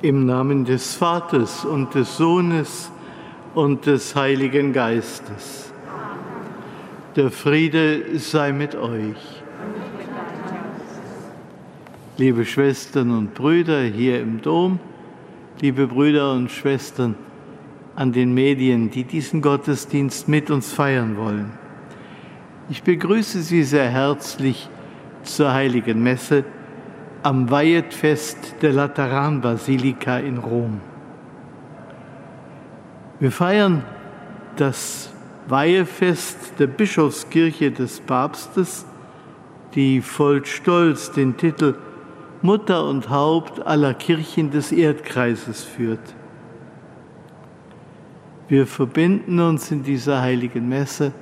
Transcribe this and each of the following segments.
Im Namen des Vaters und des Sohnes und des Heiligen Geistes. Der Friede sei mit euch. Liebe Schwestern und Brüder hier im Dom, liebe Brüder und Schwestern an den Medien, die diesen Gottesdienst mit uns feiern wollen. Ich begrüße Sie sehr herzlich zur heiligen Messe am Weihetfest der Lateranbasilika in Rom. Wir feiern das Weihefest der Bischofskirche des Papstes, die voll Stolz den Titel Mutter und Haupt aller Kirchen des Erdkreises führt. Wir verbinden uns in dieser heiligen Messe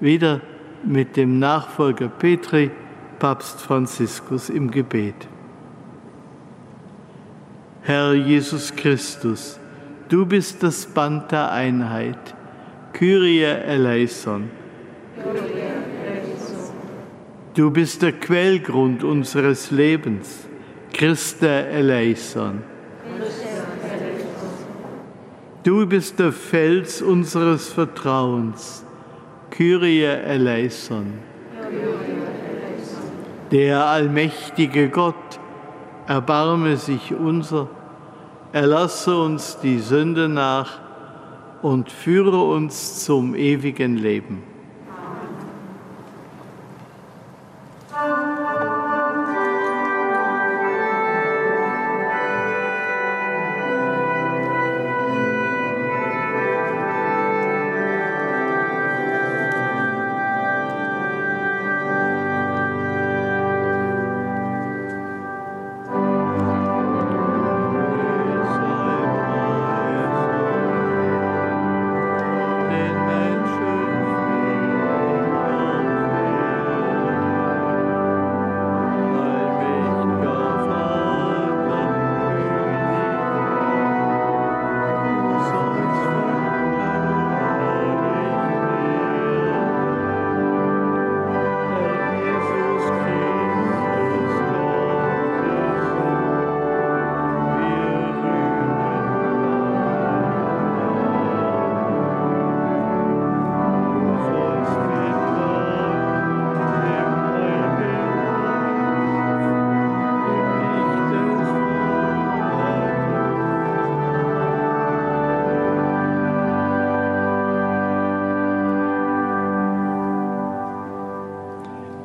wieder mit dem Nachfolger Petri, Papst Franziskus, im Gebet. Herr Jesus Christus, du bist das Band der Einheit. Kyrie eleison. Du bist der Quellgrund unseres Lebens. Christe eleison. Du bist der Fels unseres Vertrauens. Kyrie eleison. Der allmächtige Gott, erbarme sich unser, erlasse uns die Sünde nach und führe uns zum ewigen Leben.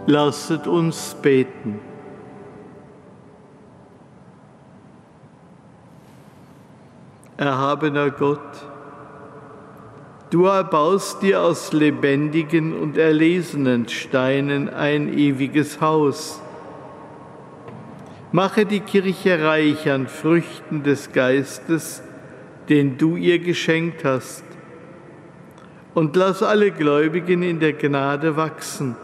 Lasset uns beten. Erhabener Gott, du erbaust dir aus lebendigen und erlesenen Steinen ein ewiges Haus. Mache die Kirche reich an Früchten des Geistes, den du ihr geschenkt hast, und lass alle Gläubigen in der Gnade wachsen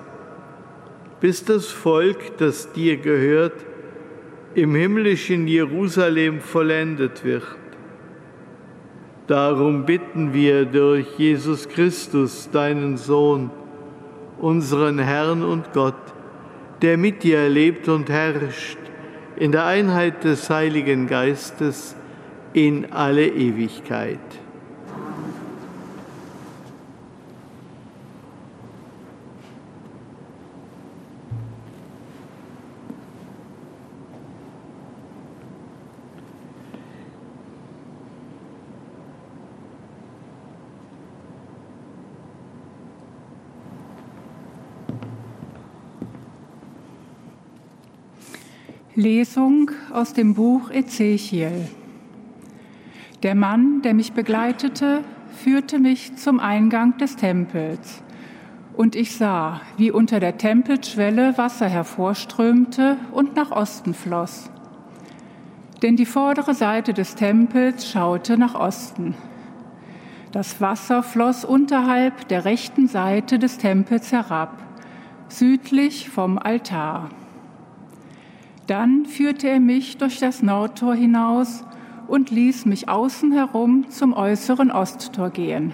bis das Volk, das dir gehört, im himmlischen Jerusalem vollendet wird. Darum bitten wir durch Jesus Christus, deinen Sohn, unseren Herrn und Gott, der mit dir lebt und herrscht in der Einheit des Heiligen Geistes in alle Ewigkeit. Lesung aus dem Buch Ezechiel. Der Mann, der mich begleitete, führte mich zum Eingang des Tempels. Und ich sah, wie unter der Tempelschwelle Wasser hervorströmte und nach Osten floss. Denn die vordere Seite des Tempels schaute nach Osten. Das Wasser floss unterhalb der rechten Seite des Tempels herab, südlich vom Altar. Dann führte er mich durch das Nordtor hinaus und ließ mich außen herum zum äußeren Osttor gehen.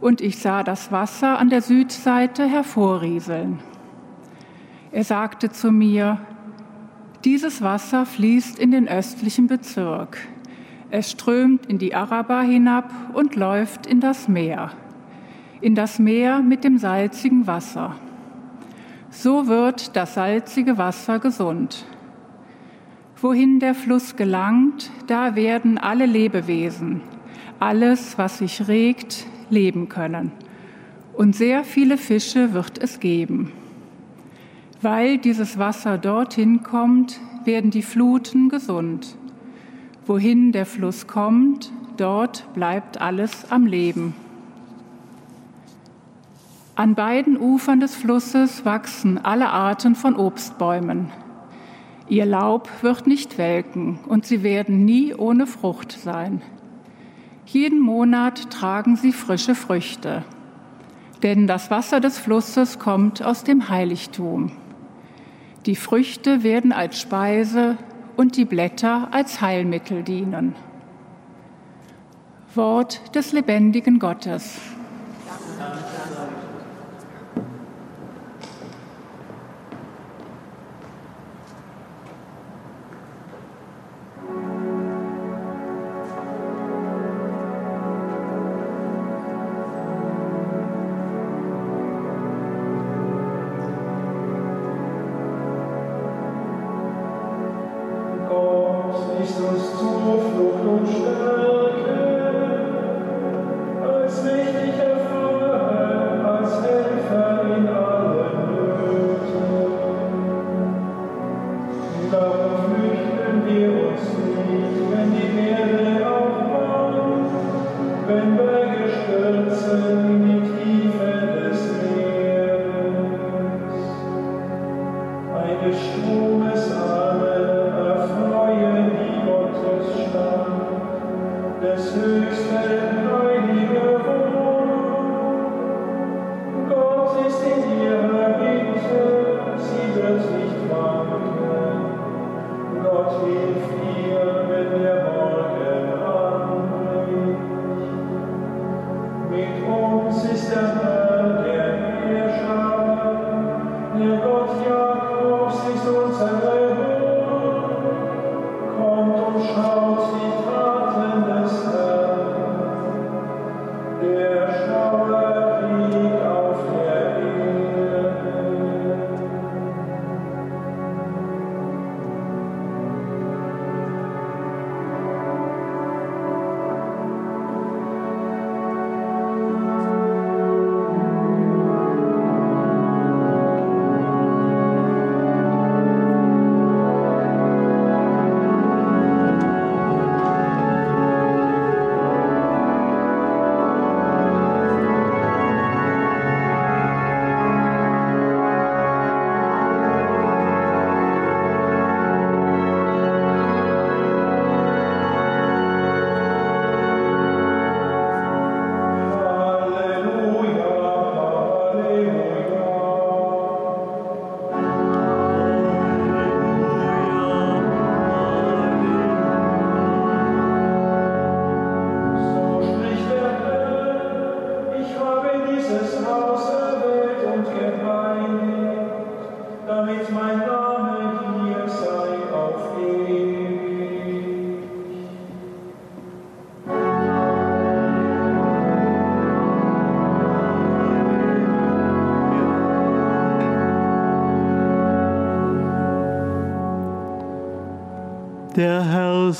Und ich sah das Wasser an der Südseite hervorrieseln. Er sagte zu mir, Dieses Wasser fließt in den östlichen Bezirk. Es strömt in die Araber hinab und läuft in das Meer, in das Meer mit dem salzigen Wasser. So wird das salzige Wasser gesund. Wohin der Fluss gelangt, da werden alle Lebewesen, alles, was sich regt, leben können. Und sehr viele Fische wird es geben. Weil dieses Wasser dorthin kommt, werden die Fluten gesund. Wohin der Fluss kommt, dort bleibt alles am Leben. An beiden Ufern des Flusses wachsen alle Arten von Obstbäumen. Ihr Laub wird nicht welken und sie werden nie ohne Frucht sein. Jeden Monat tragen sie frische Früchte, denn das Wasser des Flusses kommt aus dem Heiligtum. Die Früchte werden als Speise und die Blätter als Heilmittel dienen. Wort des lebendigen Gottes.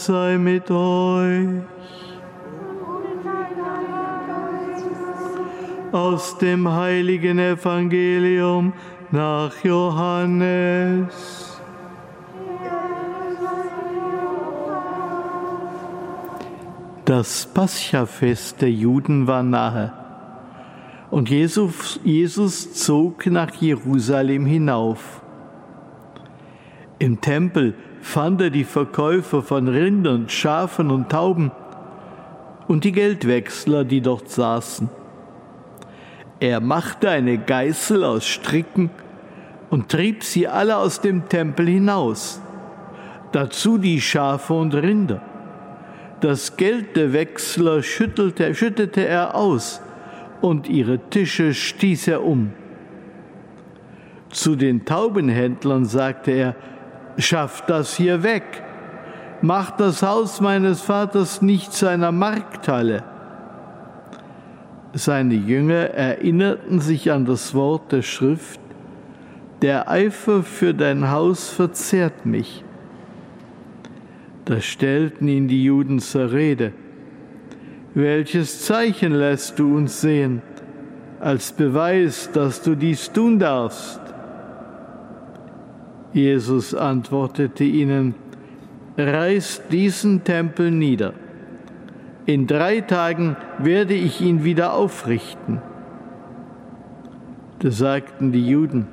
Sei mit euch. Aus dem heiligen Evangelium nach Johannes. Das Paschafest der Juden war nahe. Und Jesus, Jesus zog nach Jerusalem hinauf. Im Tempel fand er die Verkäufer von Rindern, Schafen und Tauben und die Geldwechsler, die dort saßen. Er machte eine Geißel aus Stricken und trieb sie alle aus dem Tempel hinaus, dazu die Schafe und Rinder. Das Geld der Wechsler schüttelte, schüttete er aus und ihre Tische stieß er um. Zu den Taubenhändlern sagte er, schafft das hier weg, macht das Haus meines Vaters nicht zu einer Markthalle. Seine Jünger erinnerten sich an das Wort der Schrift, der Eifer für dein Haus verzehrt mich. Da stellten ihn die Juden zur Rede. Welches Zeichen lässt du uns sehen, als Beweis, dass du dies tun darfst? Jesus antwortete ihnen, reißt diesen Tempel nieder. In drei Tagen werde ich ihn wieder aufrichten. Da sagten die Juden,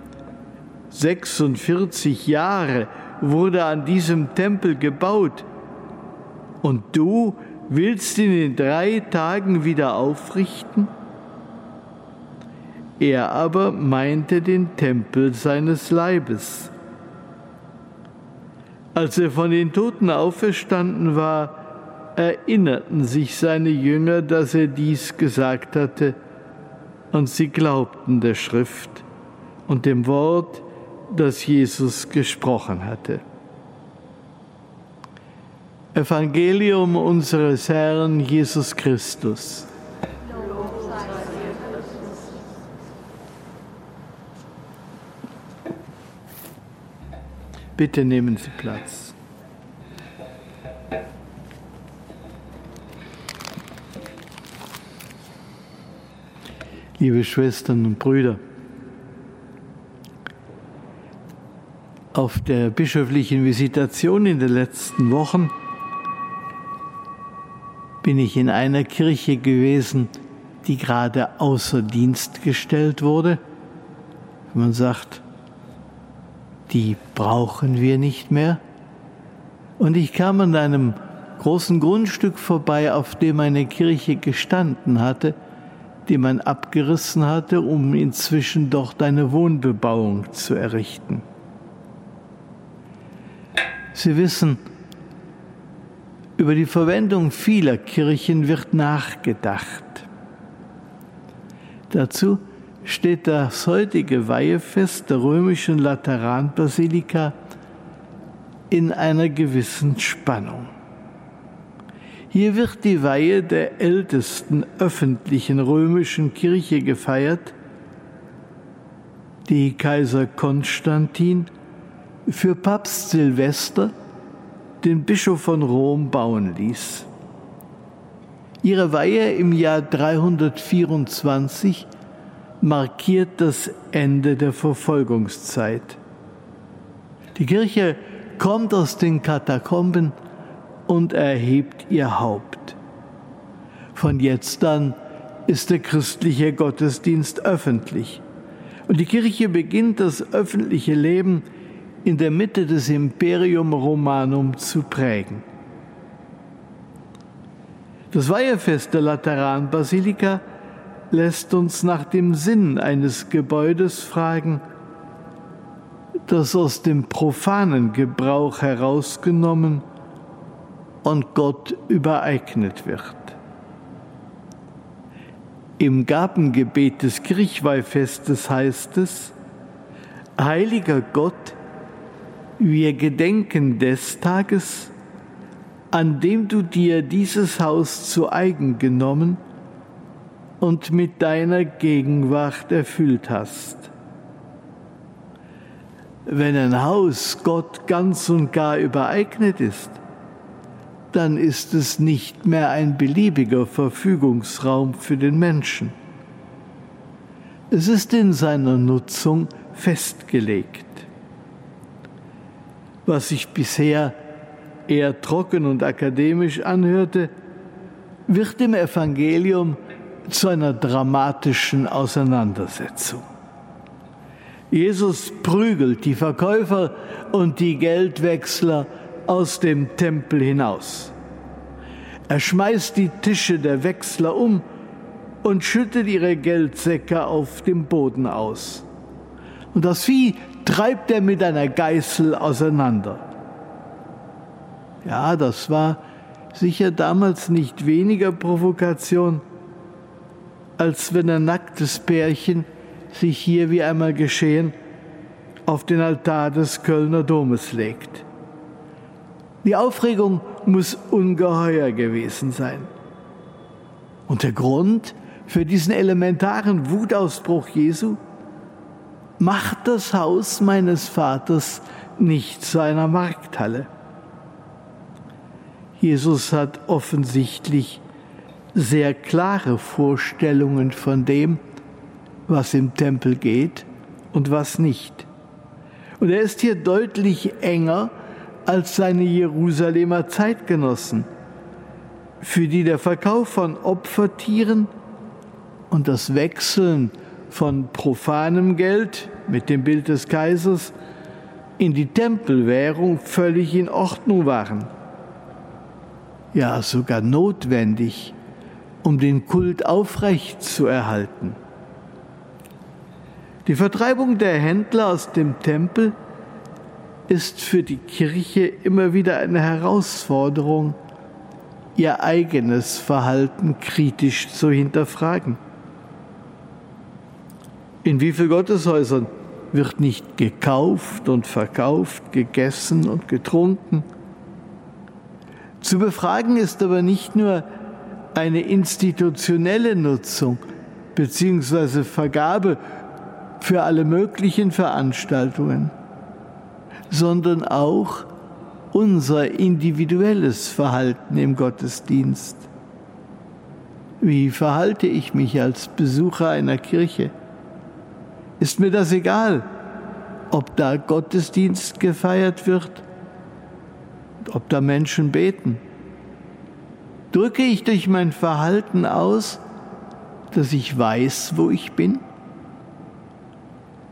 46 Jahre wurde an diesem Tempel gebaut und du willst ihn in drei Tagen wieder aufrichten? Er aber meinte den Tempel seines Leibes. Als er von den Toten auferstanden war, erinnerten sich seine Jünger, dass er dies gesagt hatte, und sie glaubten der Schrift und dem Wort, das Jesus gesprochen hatte. Evangelium unseres Herrn Jesus Christus. Bitte nehmen Sie Platz. Liebe Schwestern und Brüder, auf der bischöflichen Visitation in den letzten Wochen bin ich in einer Kirche gewesen, die gerade außer Dienst gestellt wurde. Man sagt, die brauchen wir nicht mehr. Und ich kam an einem großen Grundstück vorbei, auf dem eine Kirche gestanden hatte, die man abgerissen hatte, um inzwischen dort eine Wohnbebauung zu errichten. Sie wissen, über die Verwendung vieler Kirchen wird nachgedacht. Dazu steht das heutige Weihefest der römischen Lateranbasilika in einer gewissen Spannung. Hier wird die Weihe der ältesten öffentlichen römischen Kirche gefeiert, die Kaiser Konstantin für Papst Silvester, den Bischof von Rom, bauen ließ. Ihre Weihe im Jahr 324 markiert das Ende der Verfolgungszeit. Die Kirche kommt aus den Katakomben und erhebt ihr Haupt. Von jetzt an ist der christliche Gottesdienst öffentlich. Und die Kirche beginnt das öffentliche Leben in der Mitte des Imperium Romanum zu prägen. Das Weihefest der Lateranbasilika lässt uns nach dem Sinn eines Gebäudes fragen, das aus dem profanen Gebrauch herausgenommen und Gott übereignet wird. Im Gabengebet des Kirchweihfestes heißt es, Heiliger Gott, wir gedenken des Tages, an dem du dir dieses Haus zu eigen genommen und mit deiner Gegenwart erfüllt hast. Wenn ein Haus Gott ganz und gar übereignet ist, dann ist es nicht mehr ein beliebiger Verfügungsraum für den Menschen. Es ist in seiner Nutzung festgelegt was sich bisher eher trocken und akademisch anhörte, wird im Evangelium zu einer dramatischen Auseinandersetzung. Jesus prügelt die Verkäufer und die Geldwechsler aus dem Tempel hinaus. Er schmeißt die Tische der Wechsler um und schüttet ihre Geldsäcke auf dem Boden aus. Und das Vieh treibt er mit einer Geißel auseinander. Ja, das war sicher damals nicht weniger Provokation, als wenn ein nacktes Pärchen sich hier wie einmal geschehen auf den Altar des Kölner Domes legt. Die Aufregung muss ungeheuer gewesen sein. Und der Grund für diesen elementaren Wutausbruch Jesu? Macht das Haus meines Vaters nicht zu einer Markthalle. Jesus hat offensichtlich sehr klare Vorstellungen von dem, was im Tempel geht und was nicht. Und er ist hier deutlich enger als seine Jerusalemer Zeitgenossen, für die der Verkauf von Opfertieren und das Wechseln von profanem Geld mit dem Bild des Kaisers in die Tempelwährung völlig in Ordnung waren. Ja, sogar notwendig, um den Kult aufrecht zu erhalten. Die Vertreibung der Händler aus dem Tempel ist für die Kirche immer wieder eine Herausforderung, ihr eigenes Verhalten kritisch zu hinterfragen. In wie vielen Gotteshäusern wird nicht gekauft und verkauft, gegessen und getrunken? Zu befragen ist aber nicht nur eine institutionelle Nutzung bzw. Vergabe für alle möglichen Veranstaltungen, sondern auch unser individuelles Verhalten im Gottesdienst. Wie verhalte ich mich als Besucher einer Kirche? Ist mir das egal, ob da Gottesdienst gefeiert wird, ob da Menschen beten? Drücke ich durch mein Verhalten aus, dass ich weiß, wo ich bin?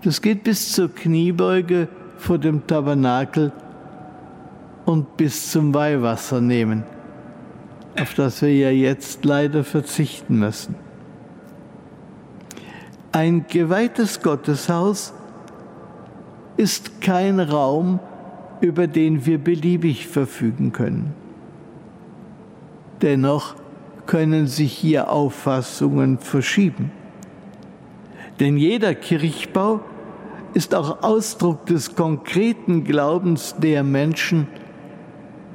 Das geht bis zur Kniebeuge vor dem Tabernakel und bis zum Weihwasser nehmen, auf das wir ja jetzt leider verzichten müssen. Ein geweihtes Gotteshaus ist kein Raum, über den wir beliebig verfügen können. Dennoch können sich hier Auffassungen verschieben. Denn jeder Kirchbau ist auch Ausdruck des konkreten Glaubens der Menschen,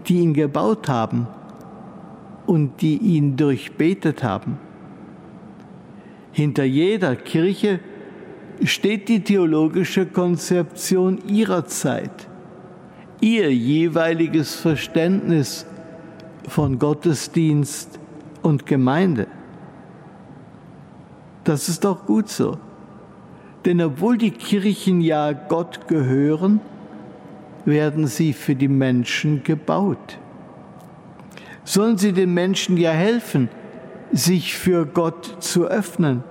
die ihn gebaut haben und die ihn durchbetet haben. Hinter jeder Kirche steht die theologische Konzeption ihrer Zeit, ihr jeweiliges Verständnis von Gottesdienst und Gemeinde. Das ist doch gut so. Denn obwohl die Kirchen ja Gott gehören, werden sie für die Menschen gebaut. Sollen sie den Menschen ja helfen, sich für Gott zu öffnen.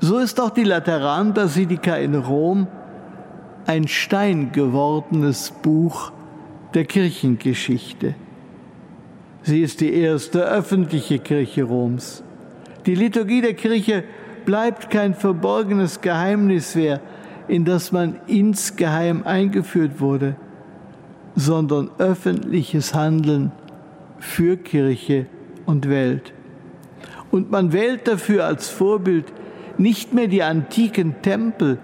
So ist auch die Lateranbasilika in Rom ein Stein gewordenes Buch der Kirchengeschichte. Sie ist die erste öffentliche Kirche Roms. Die Liturgie der Kirche bleibt kein verborgenes Geheimnis mehr, in das man insgeheim eingeführt wurde, sondern öffentliches Handeln für Kirche und Welt. Und man wählt dafür als Vorbild nicht mehr die antiken Tempel,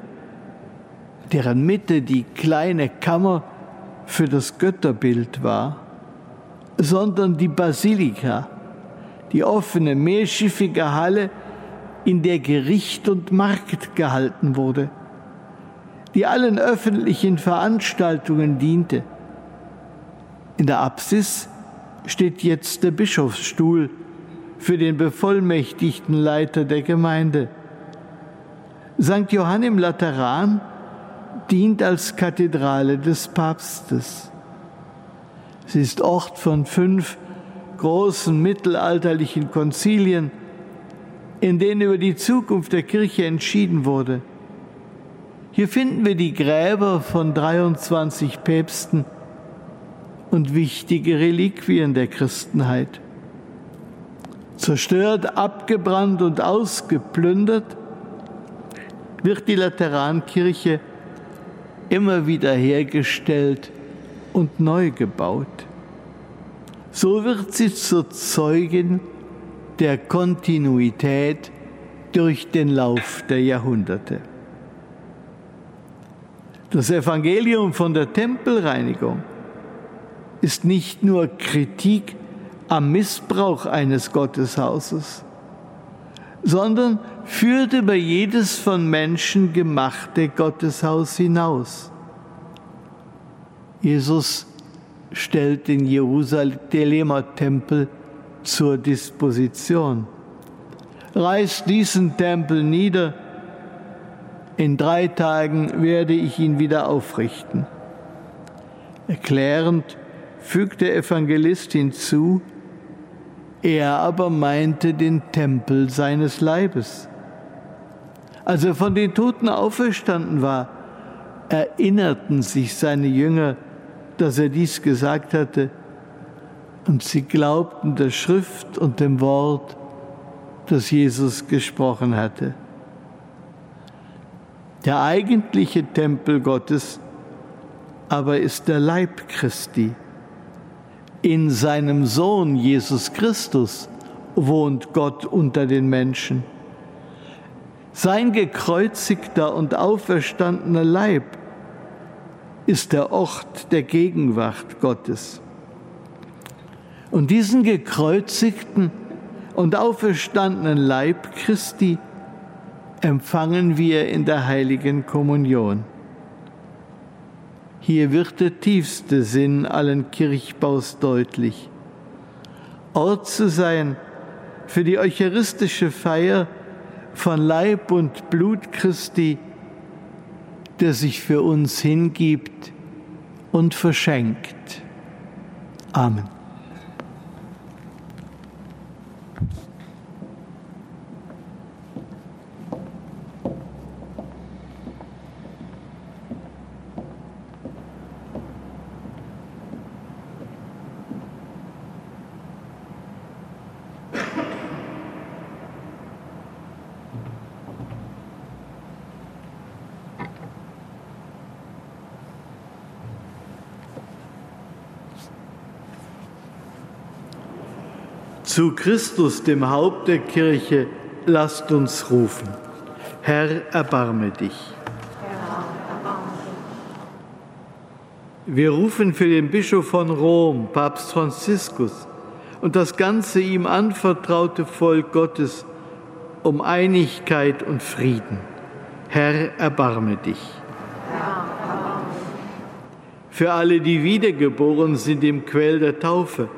deren Mitte die kleine Kammer für das Götterbild war, sondern die Basilika, die offene mehrschiffige Halle, in der Gericht und Markt gehalten wurde, die allen öffentlichen Veranstaltungen diente. In der Apsis steht jetzt der Bischofsstuhl für den bevollmächtigten Leiter der Gemeinde. St. Johann im Lateran dient als Kathedrale des Papstes. Sie ist Ort von fünf großen mittelalterlichen Konzilien, in denen über die Zukunft der Kirche entschieden wurde. Hier finden wir die Gräber von 23 Päpsten, und wichtige Reliquien der Christenheit. Zerstört, abgebrannt und ausgeplündert wird die Laterankirche immer wieder hergestellt und neu gebaut. So wird sie zur Zeugin der Kontinuität durch den Lauf der Jahrhunderte. Das Evangelium von der Tempelreinigung ist nicht nur Kritik am Missbrauch eines Gotteshauses, sondern führt über jedes von Menschen gemachte Gotteshaus hinaus. Jesus stellt den Jerusalemer Tempel zur Disposition. Reißt diesen Tempel nieder, in drei Tagen werde ich ihn wieder aufrichten. Erklärend fügt der Evangelist hinzu, er aber meinte den Tempel seines Leibes. Als er von den Toten auferstanden war, erinnerten sich seine Jünger, dass er dies gesagt hatte, und sie glaubten der Schrift und dem Wort, das Jesus gesprochen hatte. Der eigentliche Tempel Gottes aber ist der Leib Christi. In seinem Sohn Jesus Christus wohnt Gott unter den Menschen. Sein gekreuzigter und auferstandener Leib ist der Ort der Gegenwart Gottes. Und diesen gekreuzigten und auferstandenen Leib Christi empfangen wir in der heiligen Kommunion. Hier wird der tiefste Sinn allen Kirchbaus deutlich. Ort zu sein für die eucharistische Feier von Leib und Blut Christi, der sich für uns hingibt und verschenkt. Amen. Zu Christus, dem Haupt der Kirche, lasst uns rufen. Herr, erbarme dich. Wir rufen für den Bischof von Rom, Papst Franziskus, und das ganze ihm anvertraute Volk Gottes um Einigkeit und Frieden. Herr, erbarme dich. Für alle, die wiedergeboren sind im Quell der Taufe,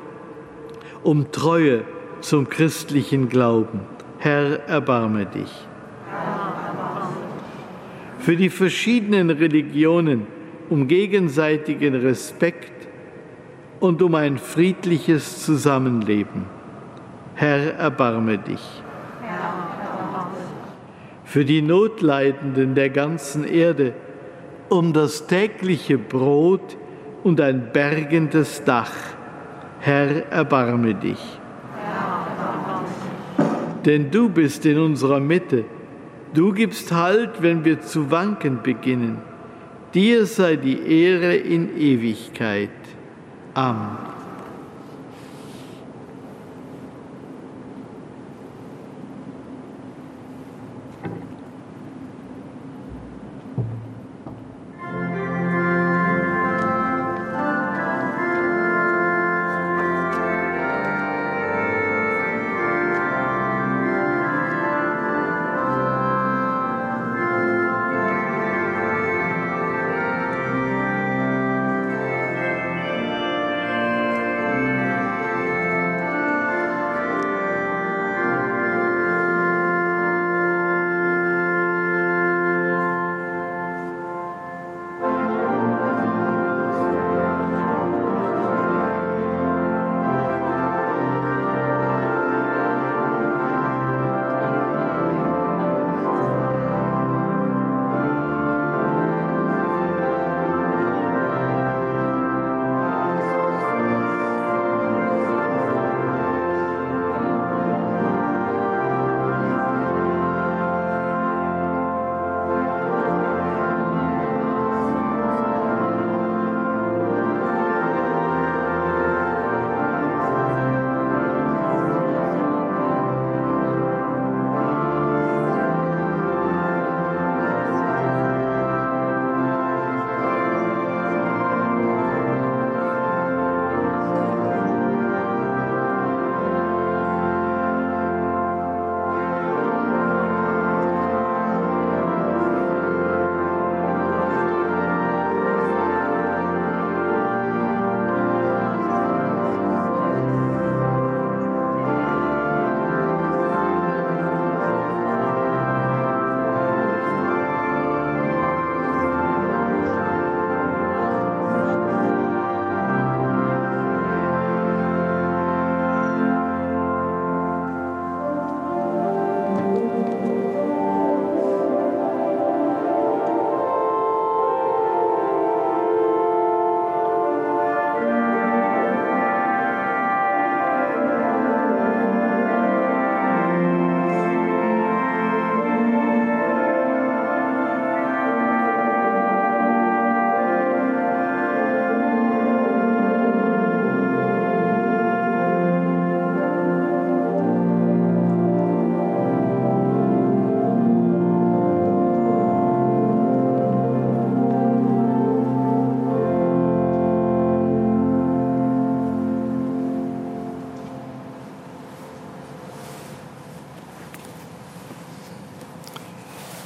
um Treue zum christlichen Glauben. Herr, erbarme dich. Für die verschiedenen Religionen um gegenseitigen Respekt und um ein friedliches Zusammenleben. Herr, erbarme dich. Für die Notleidenden der ganzen Erde um das tägliche Brot und ein bergendes Dach. Herr, erbarme dich. Denn du bist in unserer Mitte. Du gibst Halt, wenn wir zu wanken beginnen. Dir sei die Ehre in Ewigkeit. Amen.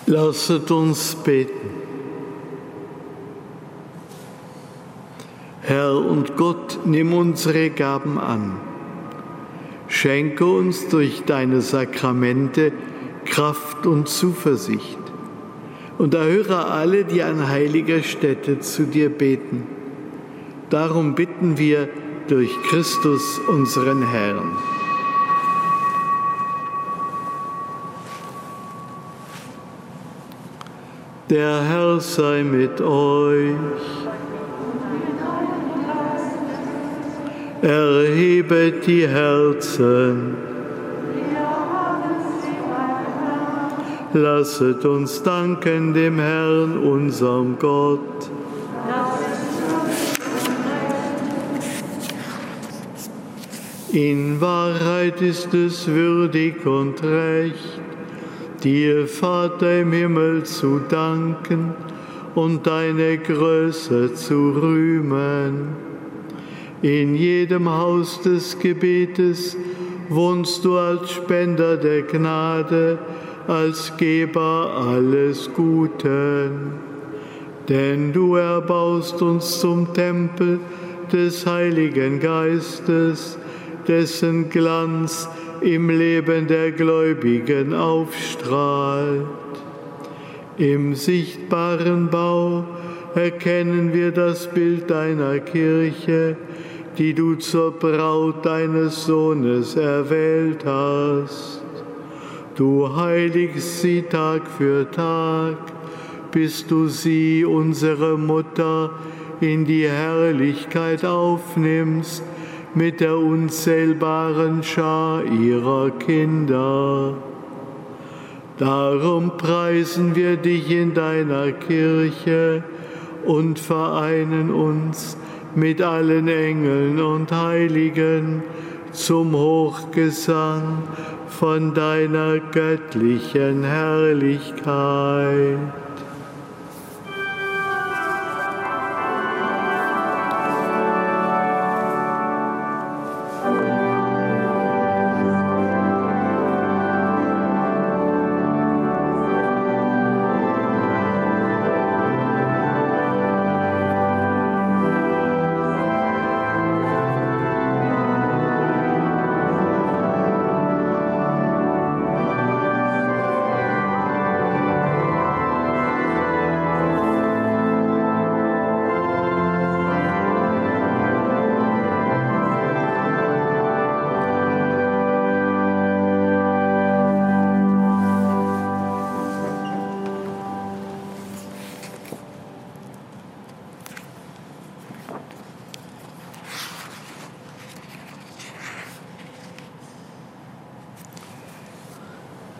Lasset uns beten. Herr und Gott, nimm unsere Gaben an. Schenke uns durch deine Sakramente Kraft und Zuversicht und erhöre alle, die an heiliger Stätte zu dir beten. Darum bitten wir durch Christus unseren Herrn. Der Herr sei mit euch. Erhebet die Herzen. Lasset uns danken dem Herrn, unserem Gott. In Wahrheit ist es würdig und recht dir, Vater im Himmel, zu danken und deine Größe zu rühmen. In jedem Haus des Gebetes wohnst du als Spender der Gnade, als Geber alles Guten. Denn du erbaust uns zum Tempel des Heiligen Geistes, dessen Glanz im Leben der Gläubigen aufstrahlt. Im sichtbaren Bau erkennen wir das Bild deiner Kirche, die du zur Braut deines Sohnes erwählt hast. Du heiligst sie Tag für Tag, bis du sie, unsere Mutter, in die Herrlichkeit aufnimmst mit der unzählbaren Schar ihrer Kinder. Darum preisen wir dich in deiner Kirche und vereinen uns mit allen Engeln und Heiligen zum Hochgesang von deiner göttlichen Herrlichkeit.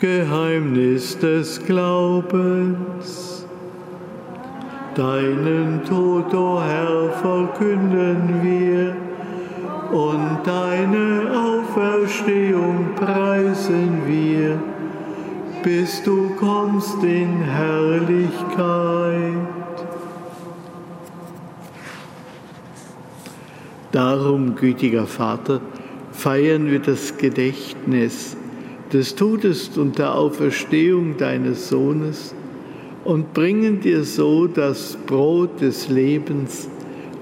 Geheimnis des Glaubens. Deinen Tod, o oh Herr, verkünden wir und deine Auferstehung preisen wir, bis du kommst in Herrlichkeit. Darum, gütiger Vater, feiern wir das Gedächtnis des Todes und der Auferstehung deines Sohnes und bringen dir so das Brot des Lebens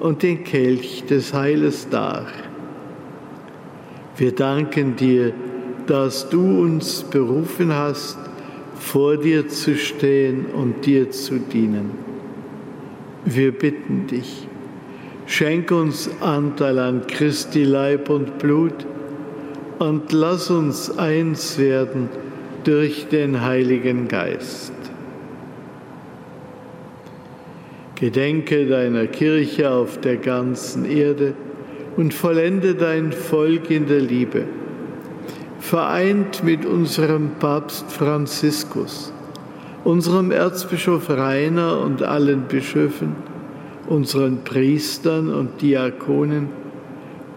und den Kelch des Heiles dar. Wir danken dir, dass du uns berufen hast, vor dir zu stehen und dir zu dienen. Wir bitten dich, schenk uns Anteil an Christi Leib und Blut, und lass uns eins werden durch den Heiligen Geist. Gedenke deiner Kirche auf der ganzen Erde und vollende dein Volk in der Liebe, vereint mit unserem Papst Franziskus, unserem Erzbischof Rainer und allen Bischöfen, unseren Priestern und Diakonen,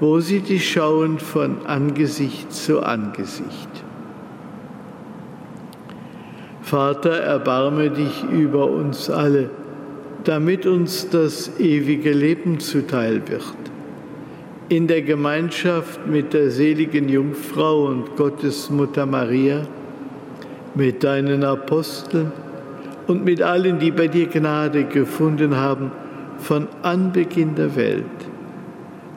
wo sie dich schauen von Angesicht zu Angesicht. Vater, erbarme dich über uns alle, damit uns das ewige Leben zuteil wird. In der Gemeinschaft mit der seligen Jungfrau und Gottesmutter Maria, mit deinen Aposteln und mit allen, die bei dir Gnade gefunden haben, von Anbeginn der Welt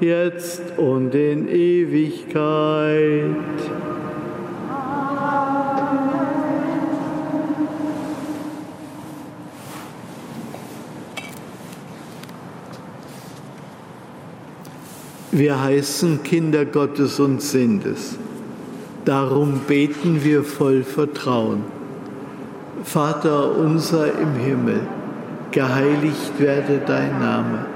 jetzt und in Ewigkeit. Wir heißen Kinder Gottes und sind es. Darum beten wir voll Vertrauen. Vater unser im Himmel, geheiligt werde dein Name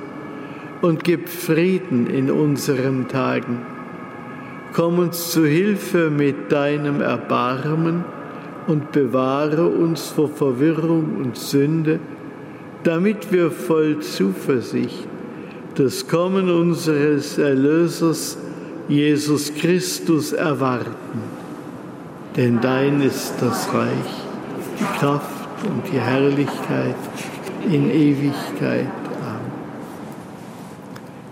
und gib Frieden in unseren Tagen. Komm uns zu Hilfe mit deinem Erbarmen und bewahre uns vor Verwirrung und Sünde, damit wir voll Zuversicht das Kommen unseres Erlösers Jesus Christus erwarten. Denn dein ist das Reich, die Kraft und die Herrlichkeit in Ewigkeit.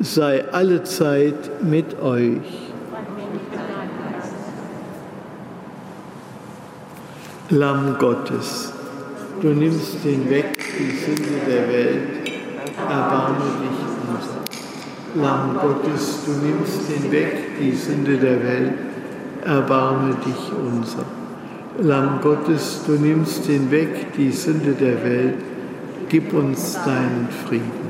sei alle Zeit mit euch. Lamm Gottes, du nimmst hinweg die Sünde der Welt, erbarme dich unser. Lamm Gottes, du nimmst hinweg die Sünde der Welt, erbarme dich unser. Lamm Gottes, du nimmst hinweg die Sünde der Welt, gib uns deinen Frieden.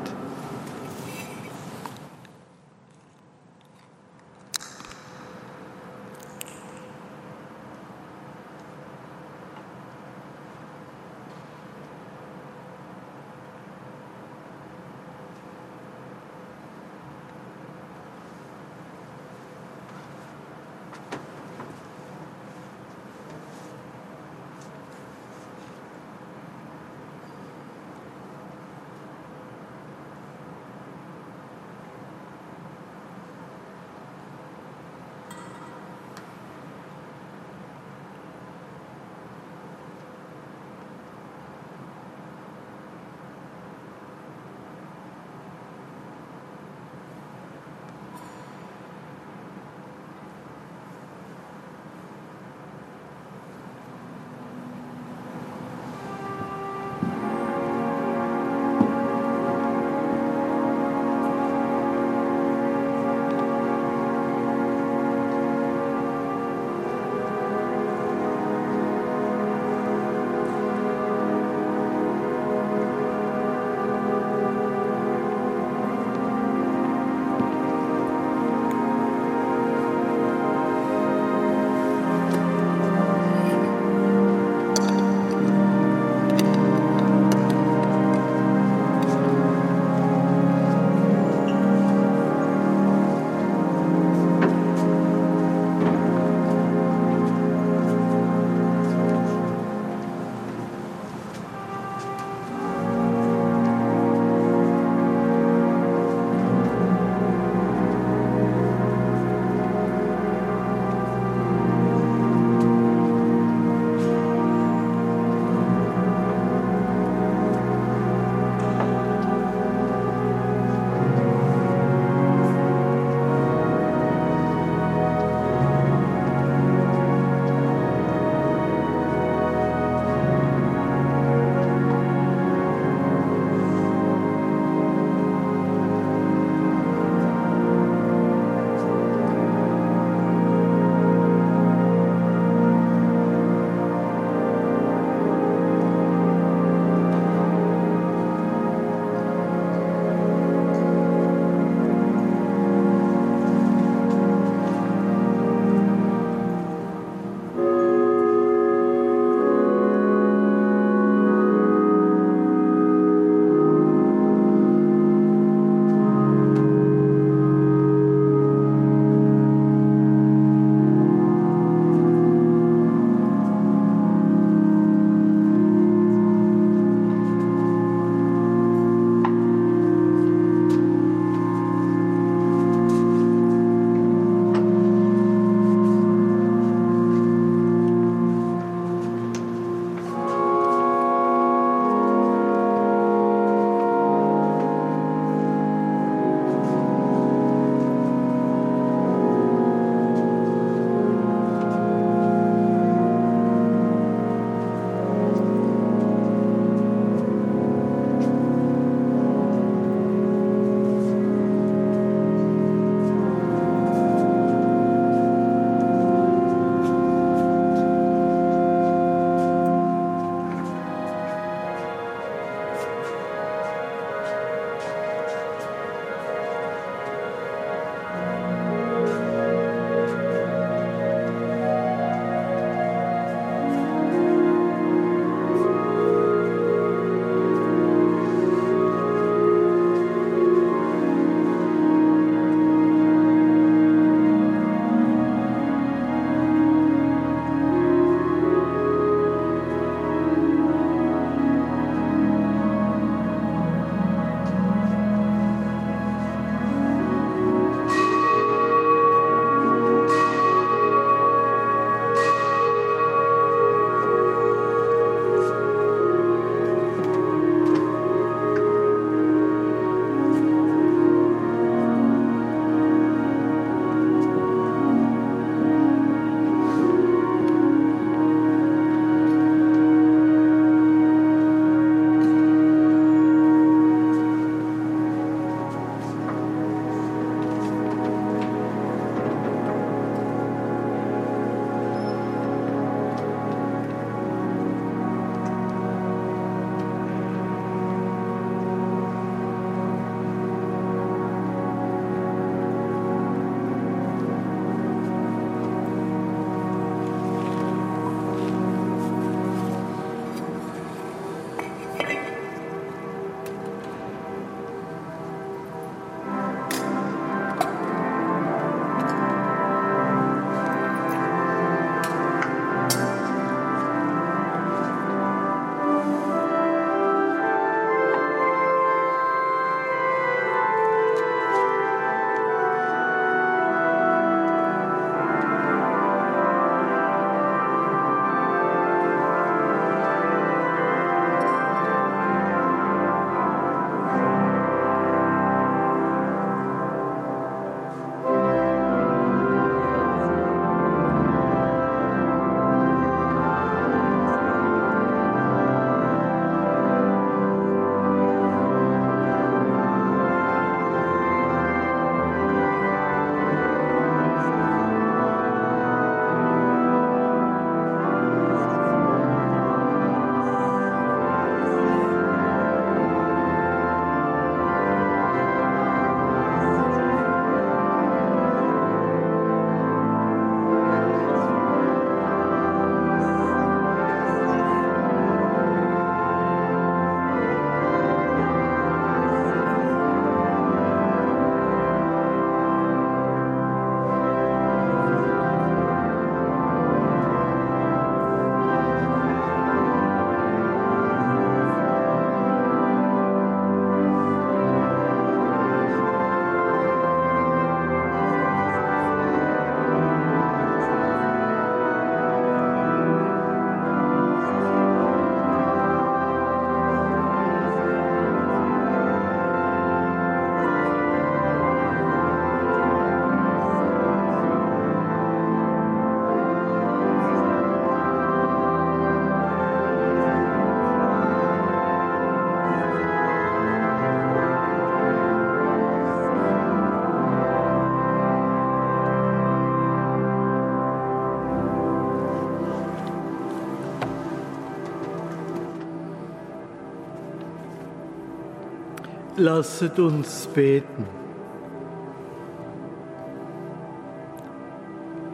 Lasset uns beten.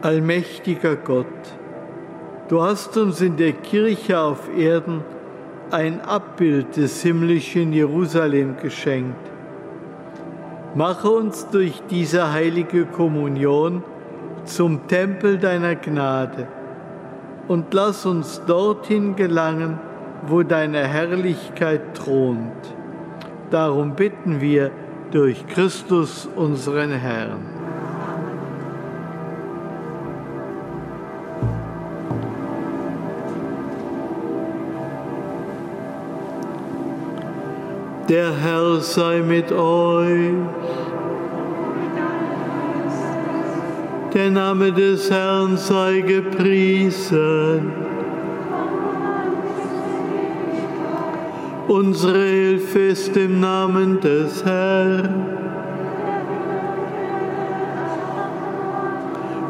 Allmächtiger Gott, du hast uns in der Kirche auf Erden ein Abbild des himmlischen Jerusalem geschenkt. Mache uns durch diese heilige Kommunion zum Tempel deiner Gnade und lass uns dorthin gelangen, wo deine Herrlichkeit thront. Darum bitten wir durch Christus unseren Herrn. Der Herr sei mit euch. Der Name des Herrn sei gepriesen. Unsere Hilfe ist im Namen des Herrn.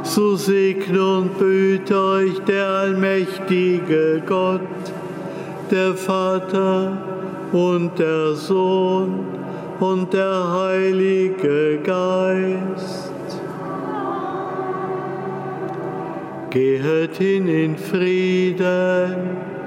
So segne und behüte euch der allmächtige Gott, der Vater und der Sohn und der Heilige Geist. Gehet hin in Frieden.